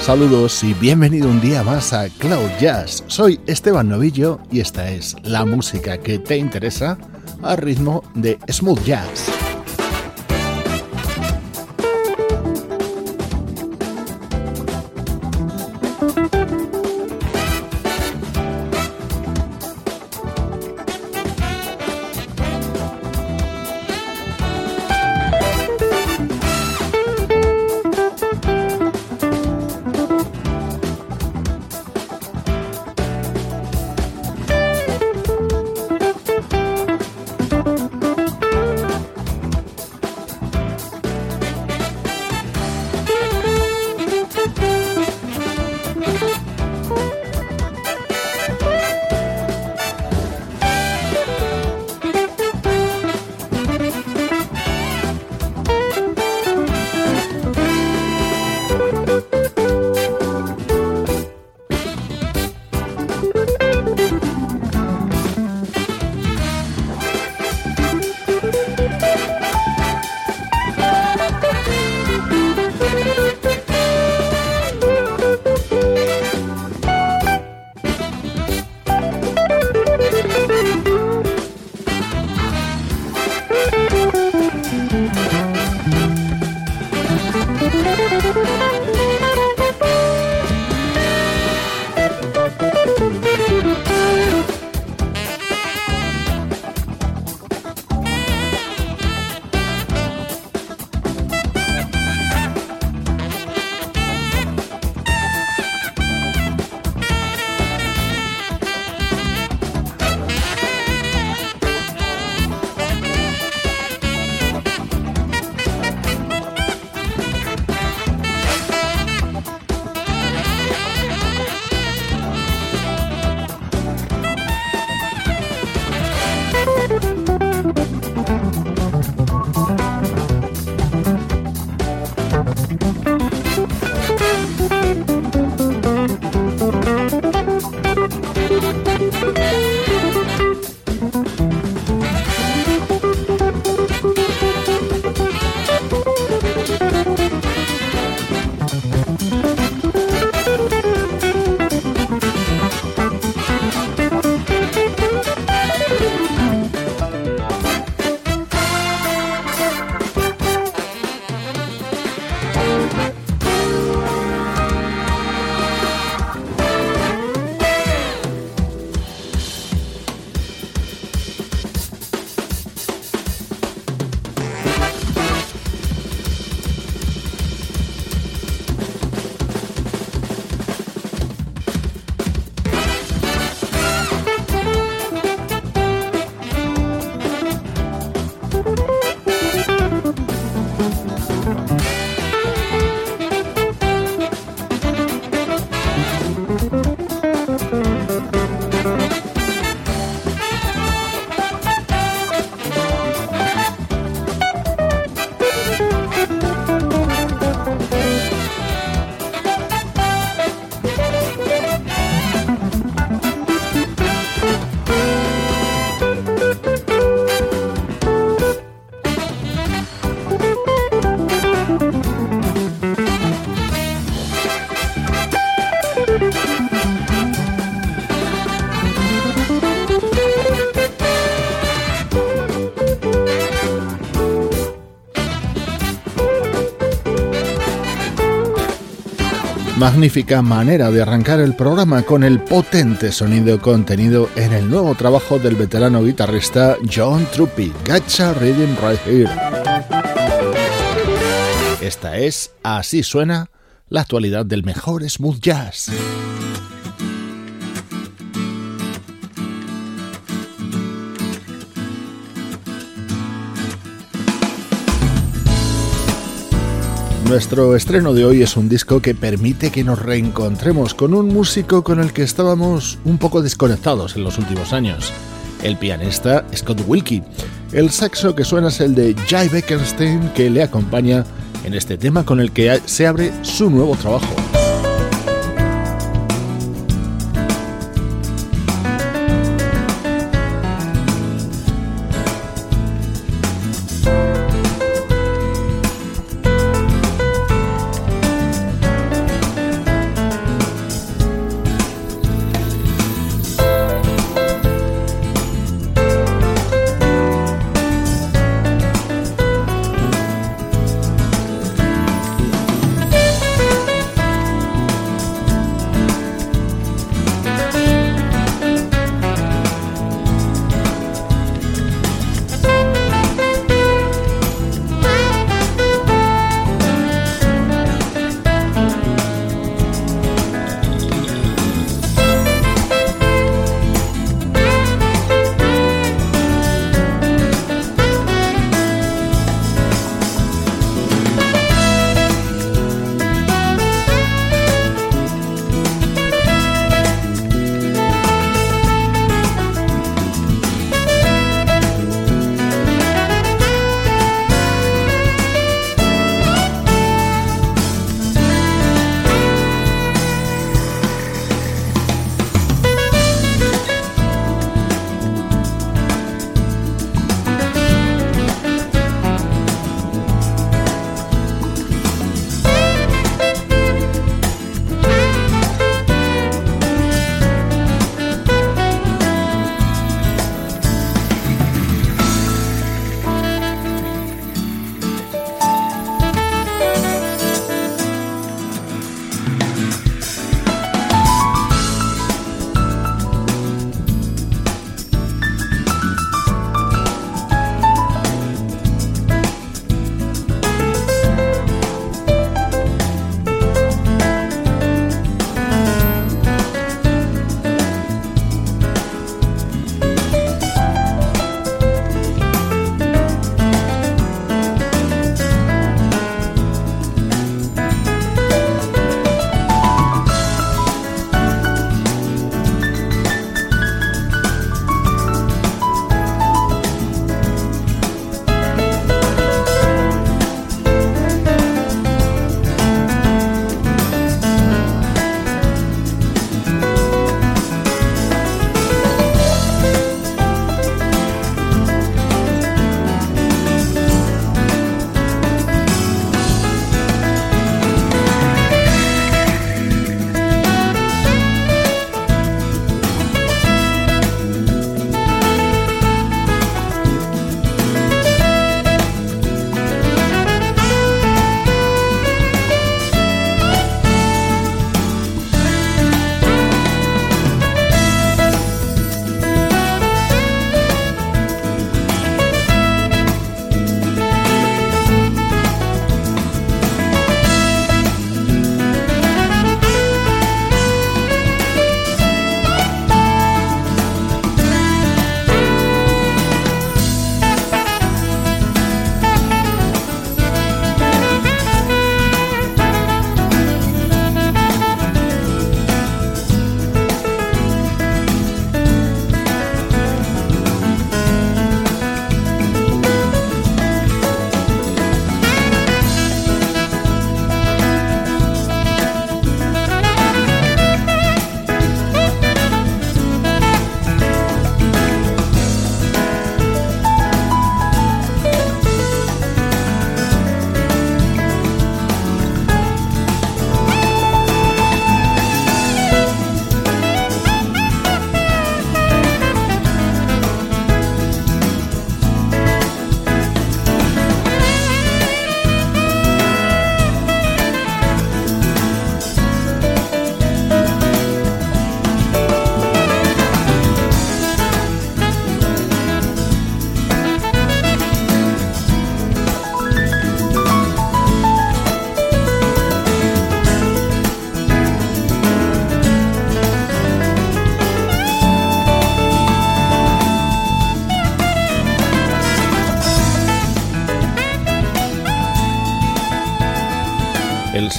Saludos y bienvenido un día más a Cloud Jazz. Soy Esteban Novillo y esta es la música que te interesa al ritmo de smooth jazz. Magnífica manera de arrancar el programa con el potente sonido contenido en el nuevo trabajo del veterano guitarrista John Truppi, Gacha Reading Right Here. Esta es Así suena la actualidad del mejor smooth jazz. Nuestro estreno de hoy es un disco que permite que nos reencontremos con un músico con el que estábamos un poco desconectados en los últimos años, el pianista Scott Wilkie. El saxo que suena es el de Jay Beckenstein que le acompaña en este tema con el que se abre su nuevo trabajo.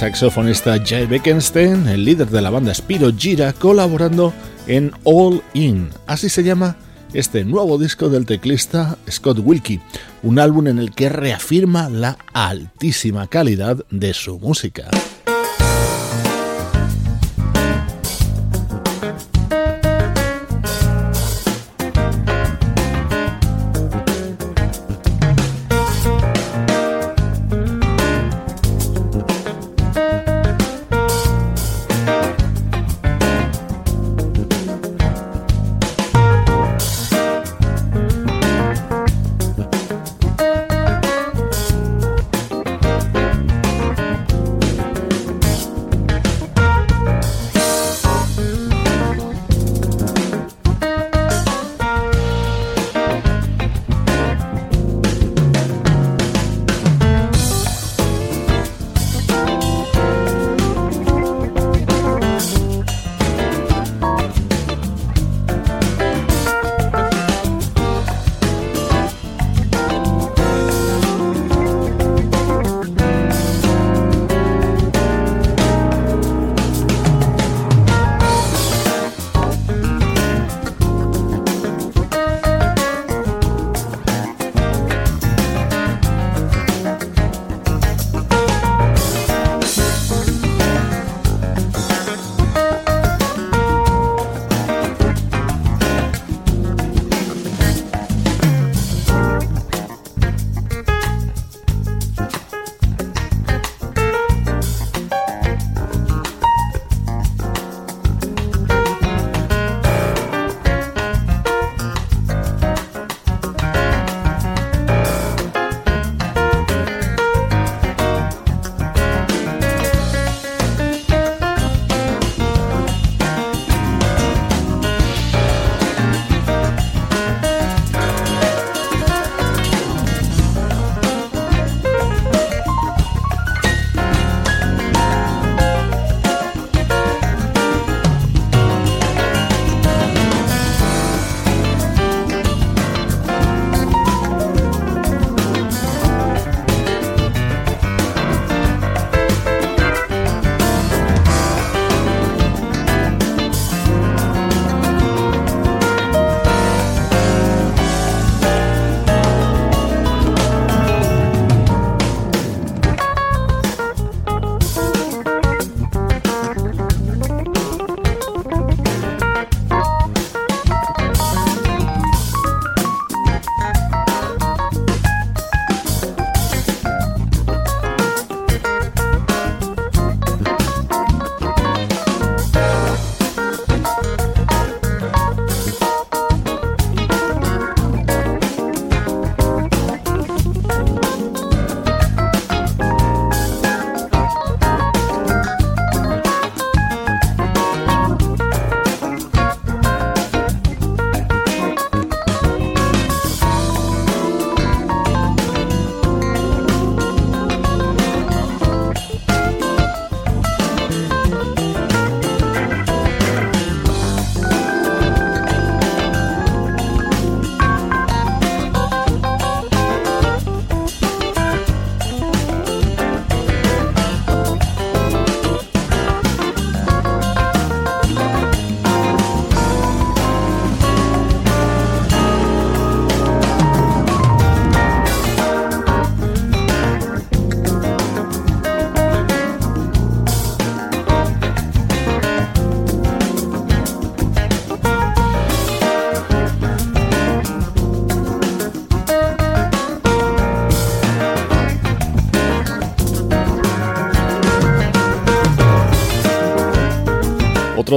Saxofonista Jay Beckenstein, el líder de la banda Spiro Gira, colaborando en All In. Así se llama este nuevo disco del teclista Scott Wilkie, un álbum en el que reafirma la altísima calidad de su música.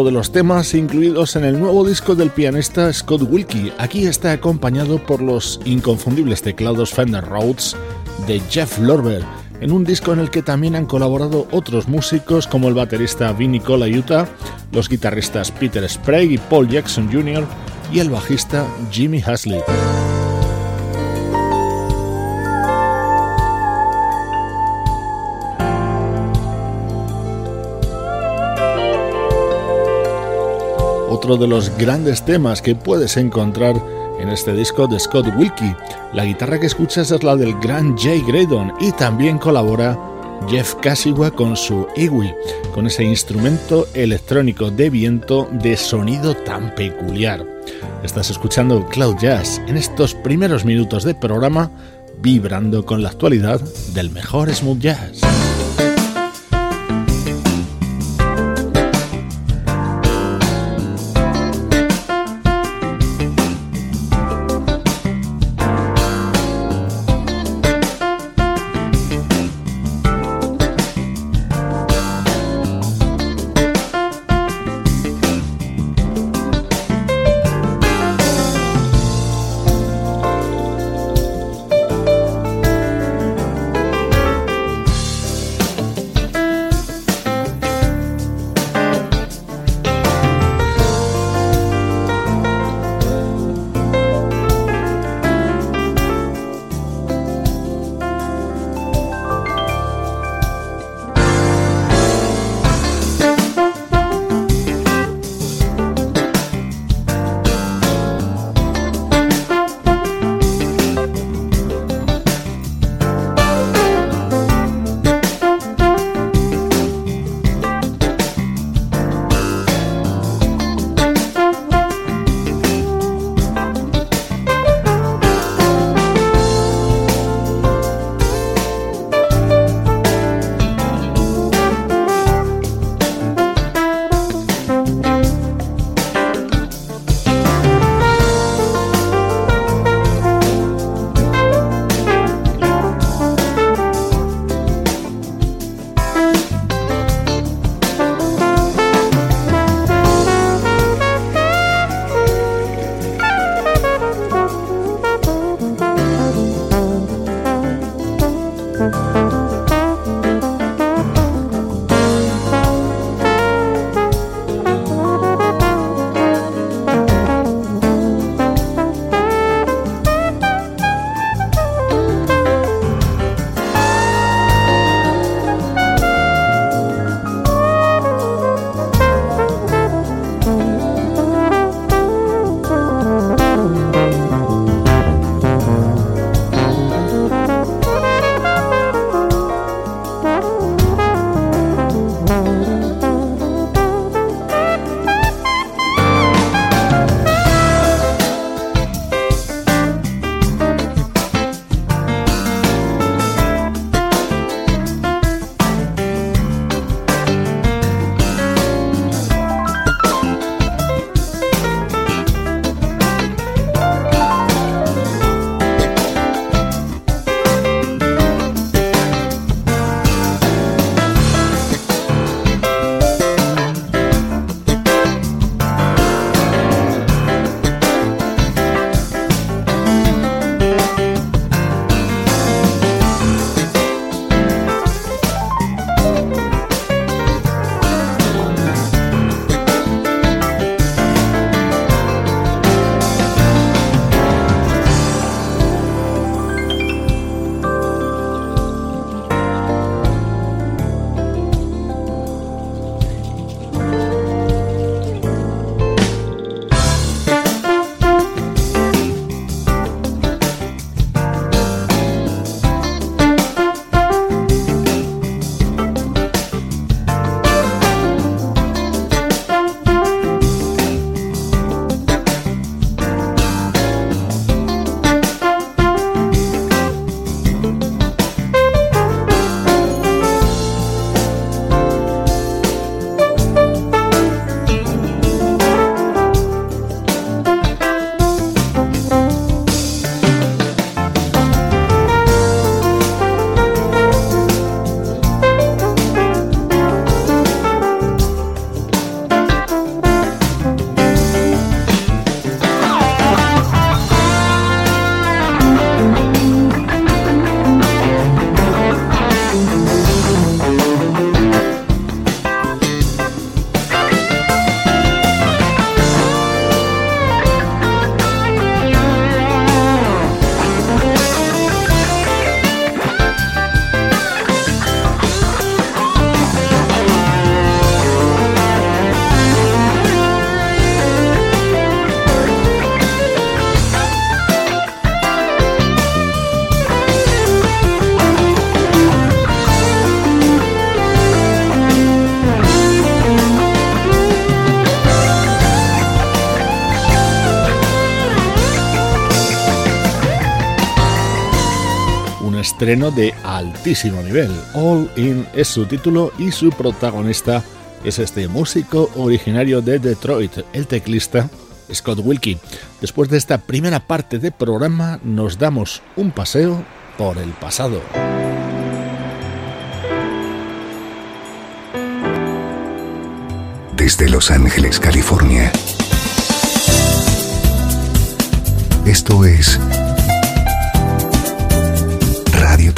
De los temas incluidos en el nuevo disco del pianista Scott Wilkie. Aquí está acompañado por los inconfundibles teclados Fender Rhodes de Jeff Lorber, en un disco en el que también han colaborado otros músicos como el baterista Vinny Colaiuta, los guitarristas Peter Sprague y Paul Jackson Jr. y el bajista Jimmy Haslett. Otro de los grandes temas que puedes encontrar en este disco de Scott Wilkie. La guitarra que escuchas es la del gran Jay Graydon y también colabora Jeff Kasiwa con su Iwi, con ese instrumento electrónico de viento de sonido tan peculiar. Estás escuchando Cloud Jazz en estos primeros minutos de programa, vibrando con la actualidad del mejor smooth jazz. De altísimo nivel. All In es su título y su protagonista es este músico originario de Detroit, el teclista Scott Wilkie. Después de esta primera parte de programa nos damos un paseo por el pasado. Desde Los Ángeles, California. Esto es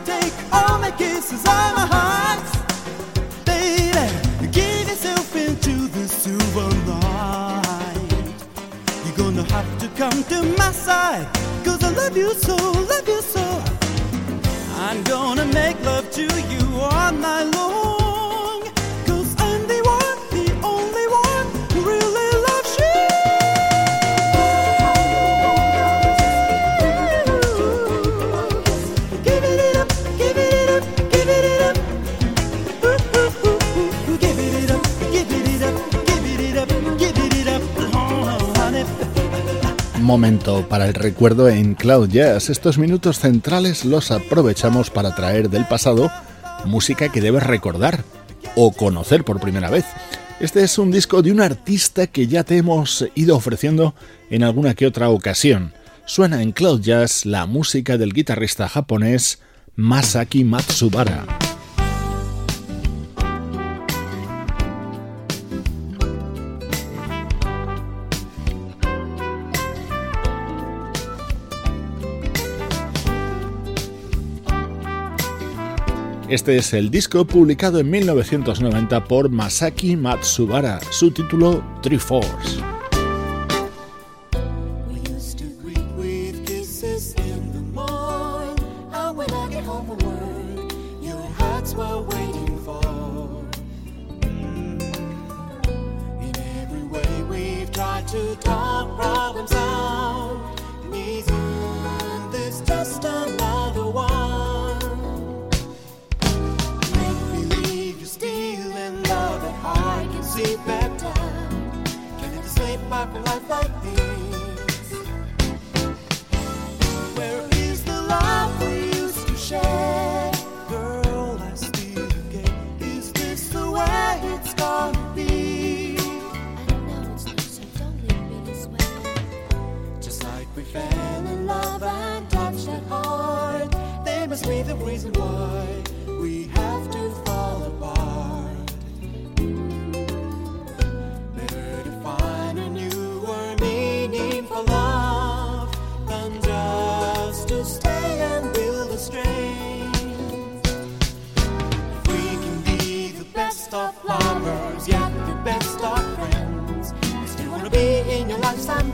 take all my kisses, all my hearts. Baby, give yourself into the silver light. You're gonna have to come to my I love you so, love you so. I'm gonna make love to you all night long. Momento para el recuerdo en Cloud Jazz. Estos minutos centrales los aprovechamos para traer del pasado música que debes recordar o conocer por primera vez. Este es un disco de un artista que ya te hemos ido ofreciendo en alguna que otra ocasión. Suena en Cloud Jazz la música del guitarrista japonés Masaki Matsubara. Este es el disco publicado en 1990 por Masaki Matsubara, su título Three Can just like this? Where is the love we used to share? Girl, I still. Is this the way it's gonna be? I know it's not, so don't leave me this way. Just like we fell in love and touched the heart, there must be the reason why. your life's ambition.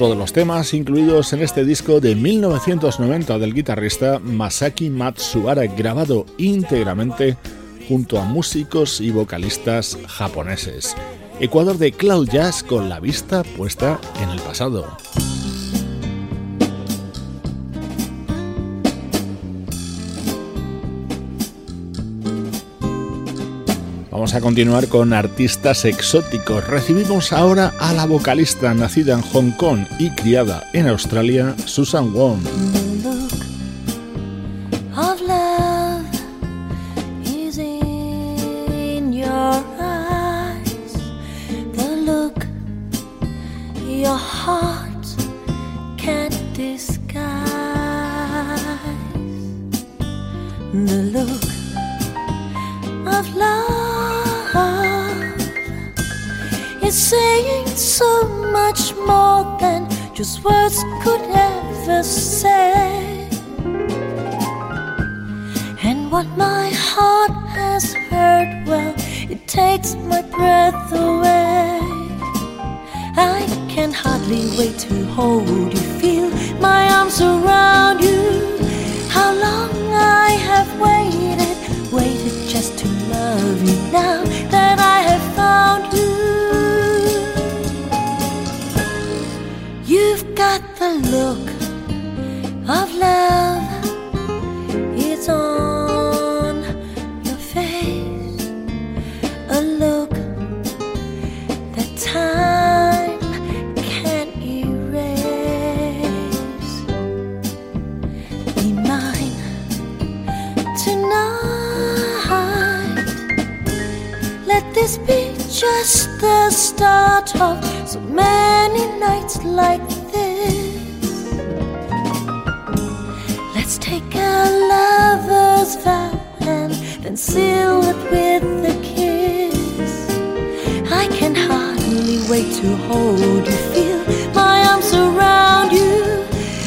Otro de los temas incluidos en este disco de 1990 del guitarrista Masaki Matsuara, grabado íntegramente junto a músicos y vocalistas japoneses. Ecuador de Cloud Jazz con la vista puesta en el pasado. Vamos a continuar con artistas exóticos. Recibimos ahora a la vocalista nacida en Hong Kong y criada en Australia, Susan Wong. Wait to hold you, feel my arms around you. How long I have waited, waited just to love you now that I have found you. You've got the look this be just the start of so many nights like this? Let's take our lover's vow and then seal it with a kiss. I can hardly wait to hold you, feel my arms around you.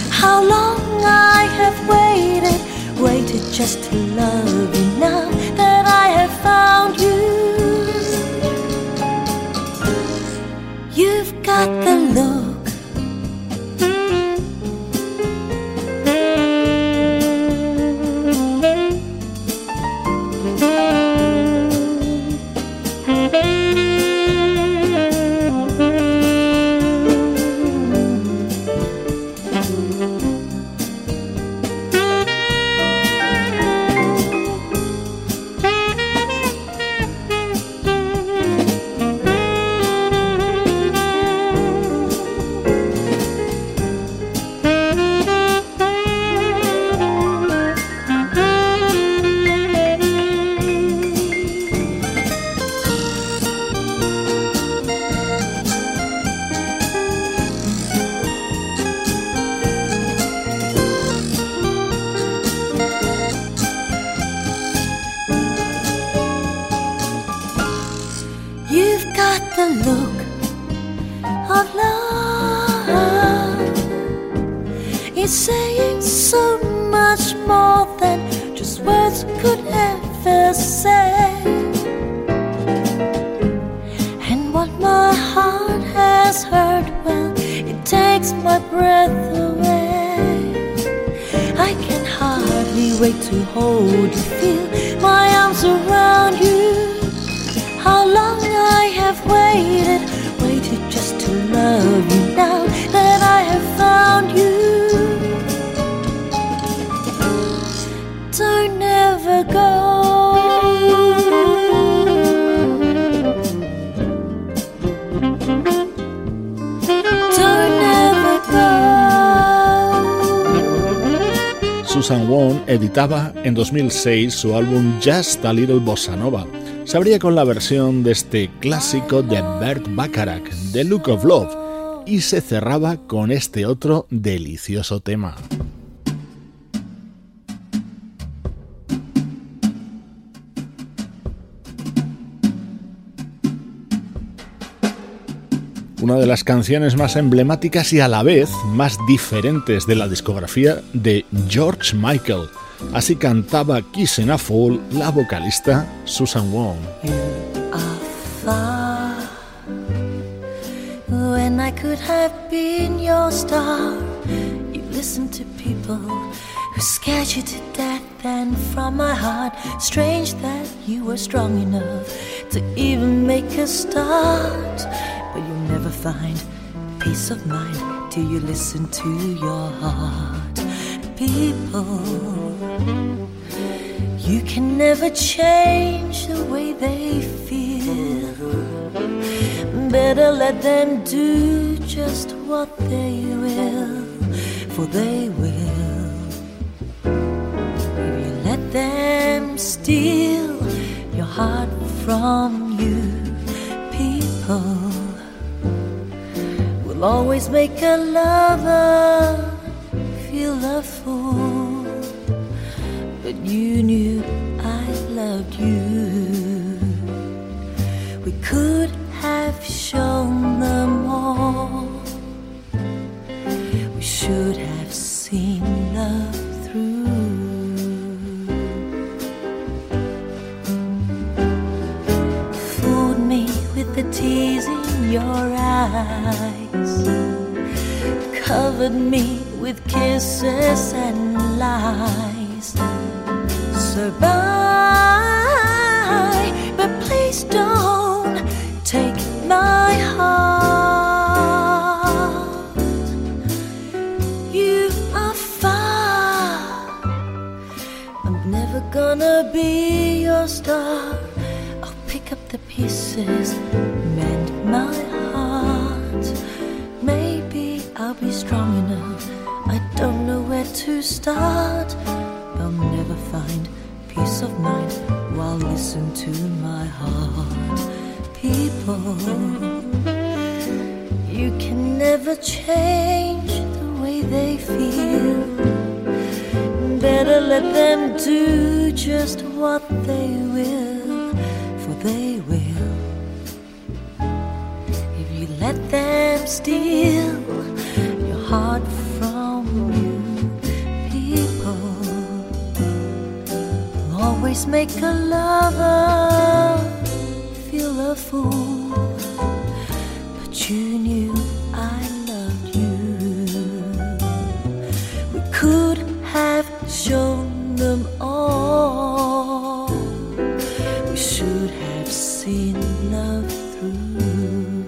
How long I have waited, waited just to love you now that I have found you. not the Lord. 2006 su álbum Just a Little Bossa Nova. Se abría con la versión de este clásico de Bert Bacharach, The Look of Love, y se cerraba con este otro delicioso tema. una de las canciones más emblemáticas y a la vez más diferentes de la discografía de George Michael. Así cantaba Kissing a Fool la vocalista Susan Wong. When I could have been your star, you listened to people who scared you to death, and from my heart, strange that you were strong enough to even make a start. but you'll never find peace of mind till you listen to your heart. People, you can never change the way they feel. Better let them do just what they will, for they will. If you let them steal your heart from you, people will always make a lover feel a fool. But you knew I loved you. We could have shown them all. We should have seen love through. Fooled me with the tears in your eyes covered me with kisses and lies. So bye, but please don't take my heart. You are far. I'm never gonna be your star. I'll pick up the pieces, mend my heart. Maybe I'll be strong enough. I don't know where to start. I'll never find peace of mind while listen to my heart. People, you can never change the way they feel. Better let them do just what they will, for they will. If you let them steal your heart always make a lover feel a fool, but you knew I loved you. We could have shown them all. We should have seen love through.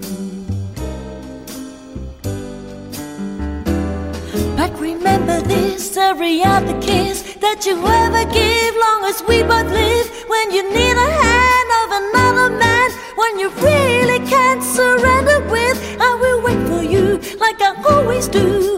But remember this every other kiss that you ever give, long as we both live. When you need a hand of another man, when you really can't surrender with, I will wait for you like I always do.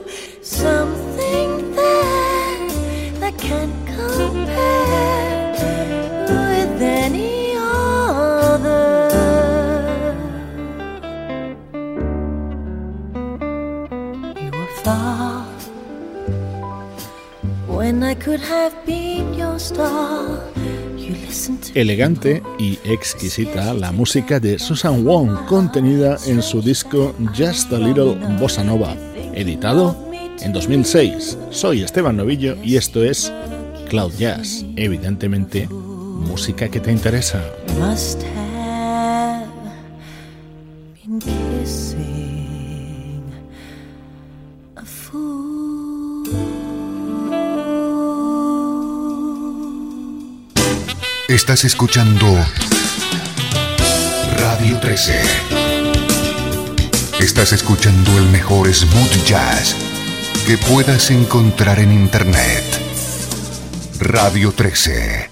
Elegante y exquisita la música de Susan Wong contenida en su disco Just a Little Bossa Nova, editado en 2006. Soy Esteban Novillo y esto es Cloud Jazz, evidentemente música que te interesa. Estás escuchando Radio 13. Estás escuchando el mejor smooth jazz que puedas encontrar en Internet. Radio 13.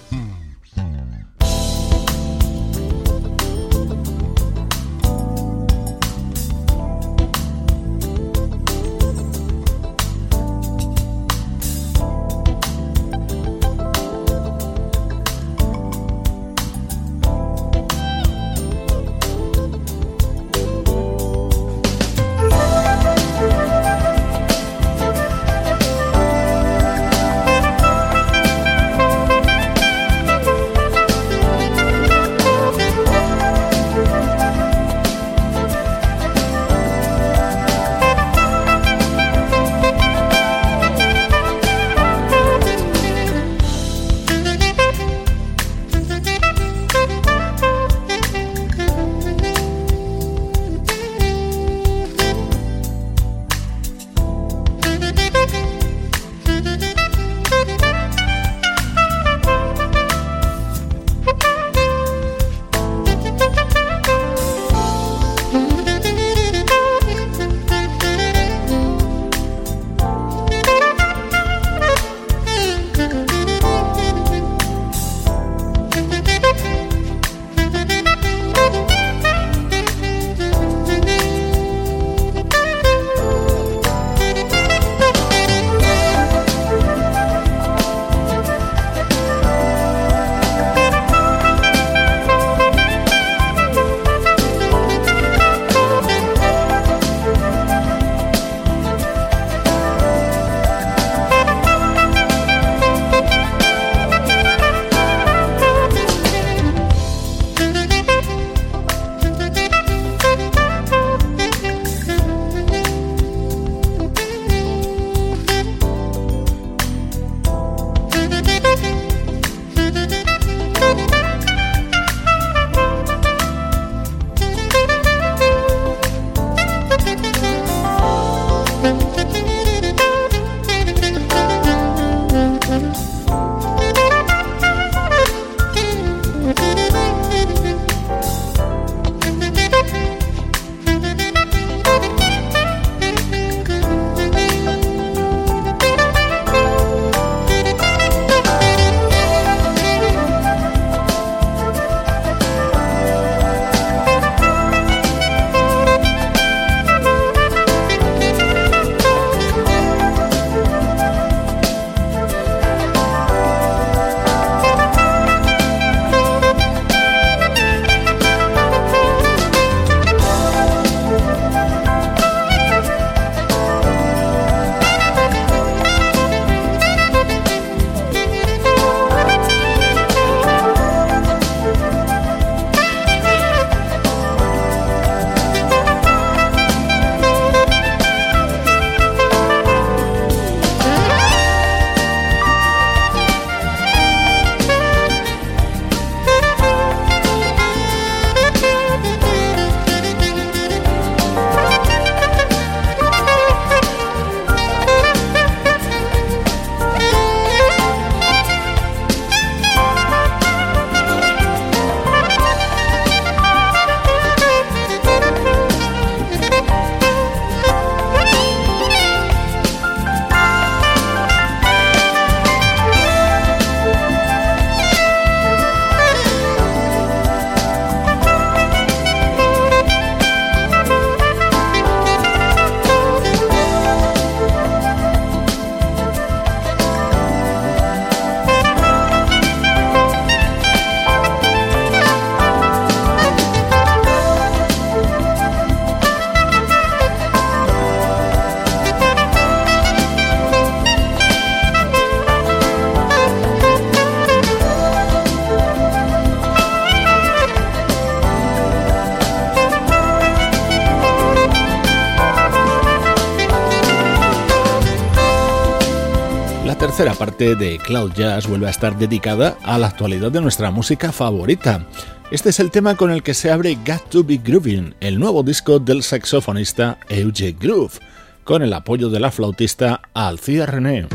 Tercera parte de Cloud Jazz vuelve a estar dedicada a la actualidad de nuestra música favorita. Este es el tema con el que se abre Got to Be Grooving, el nuevo disco del saxofonista Euge Groove, con el apoyo de la flautista Alcia René.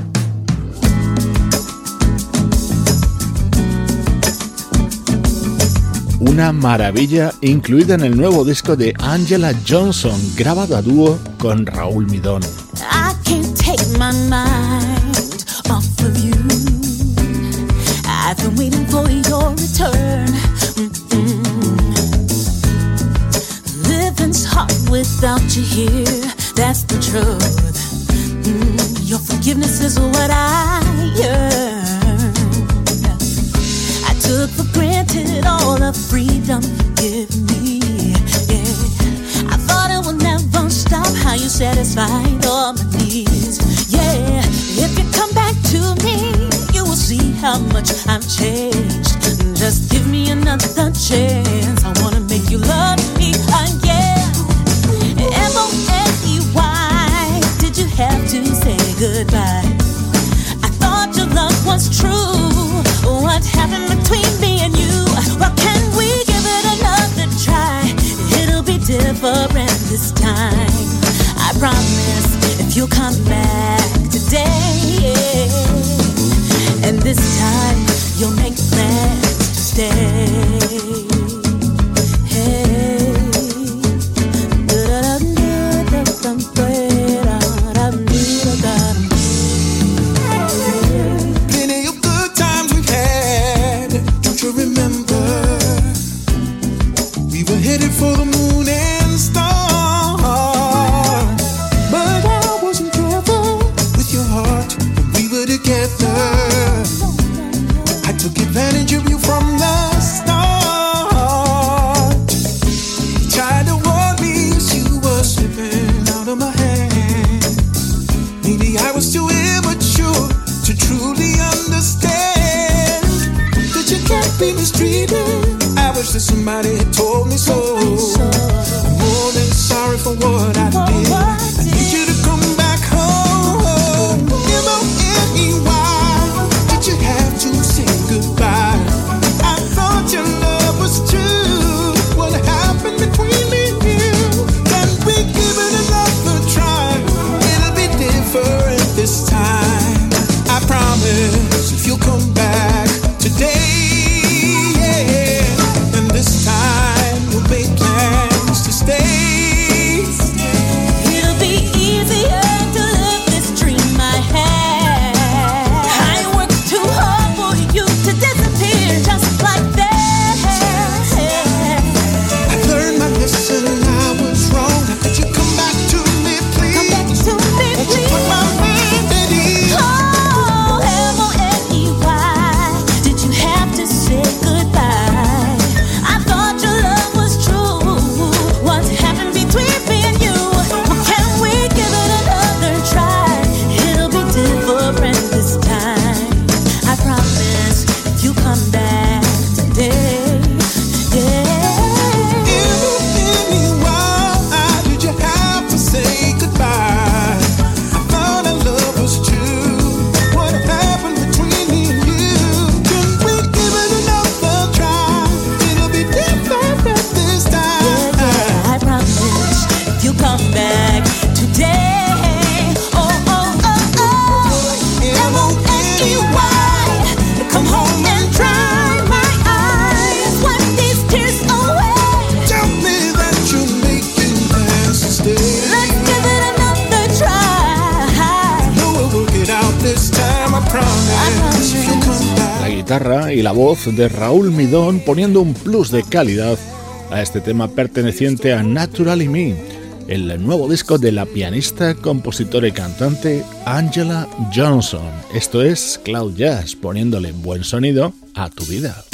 una maravilla incluida en el nuevo disco de Angela Johnson, grabado a dúo con Raúl Midón. For your return. Living's hard without you here, that's the truth. Mm, your forgiveness is what I. I took for granted all the freedom give me. Yeah, I thought it would never stop. How you satisfied all my needs. Yeah, if you come back to me, how much I've changed. Just give me another chance. I wanna make you love me again. M O N E Y. Did you have to say goodbye? I thought your love was true. What happened between me and you? Well, can we give it another try? It'll be different this time. I promise if you'll come back today. And this time you'll make plans to stay. De Raúl Midón poniendo un plus de calidad a este tema perteneciente a Naturally Me, el nuevo disco de la pianista, compositora y cantante Angela Johnson. Esto es Cloud Jazz, poniéndole buen sonido a tu vida.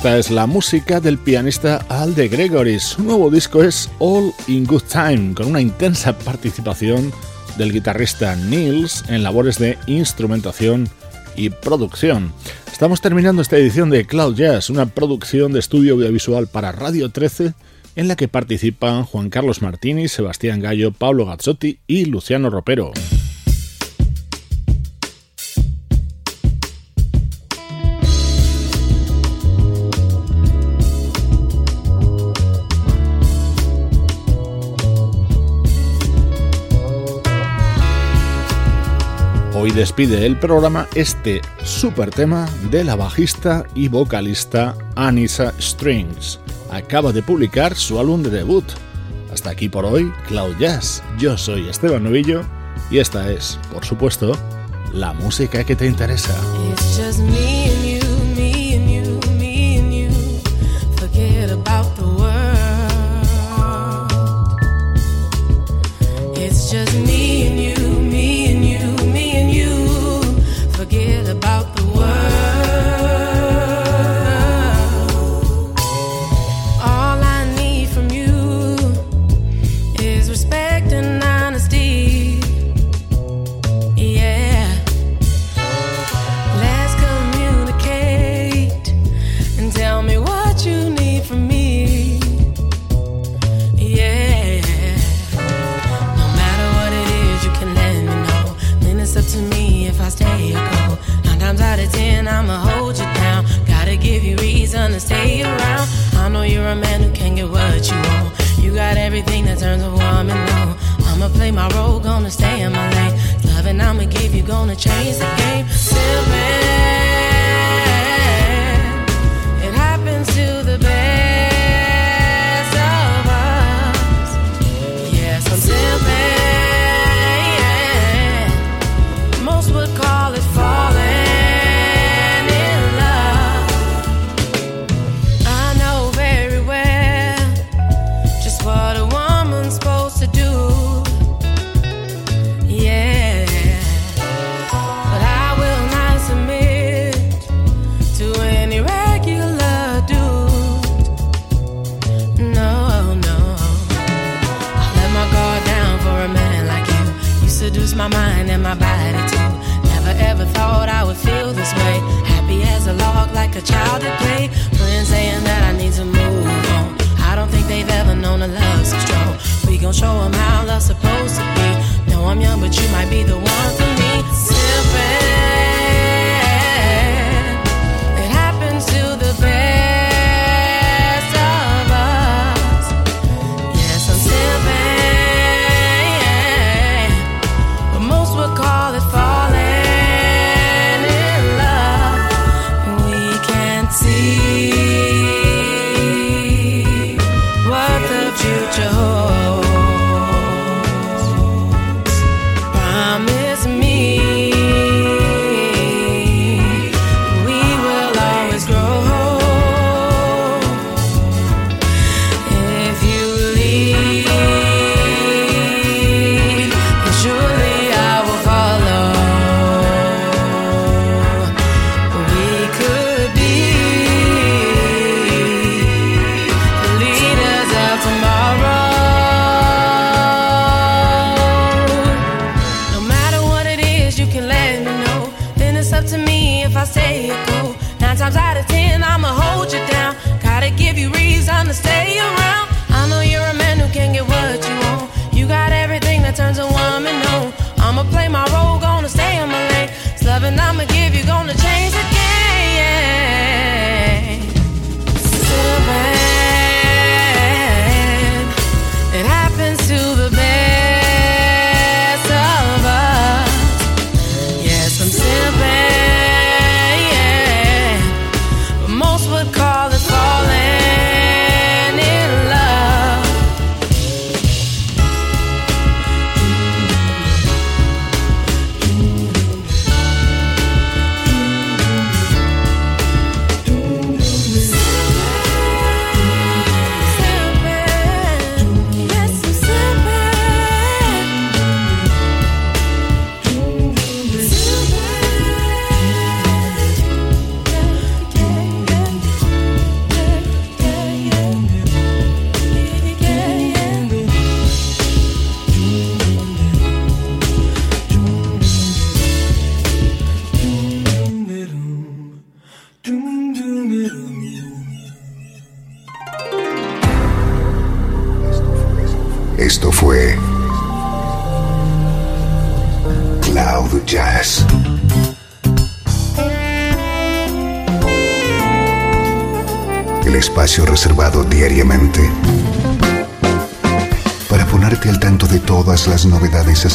Esta es la música del pianista Al de Gregory. Su nuevo disco es All in Good Time, con una intensa participación del guitarrista Nils en labores de instrumentación y producción. Estamos terminando esta edición de Cloud Jazz, una producción de estudio audiovisual para Radio 13 en la que participan Juan Carlos Martini, Sebastián Gallo, Pablo Gazzotti y Luciano Ropero. Hoy despide el programa este super tema de la bajista y vocalista Anissa Strings. Acaba de publicar su álbum de debut. Hasta aquí por hoy, Cloud Jazz. Yo soy Esteban Novillo y esta es, por supuesto, la música que te interesa. Chasing.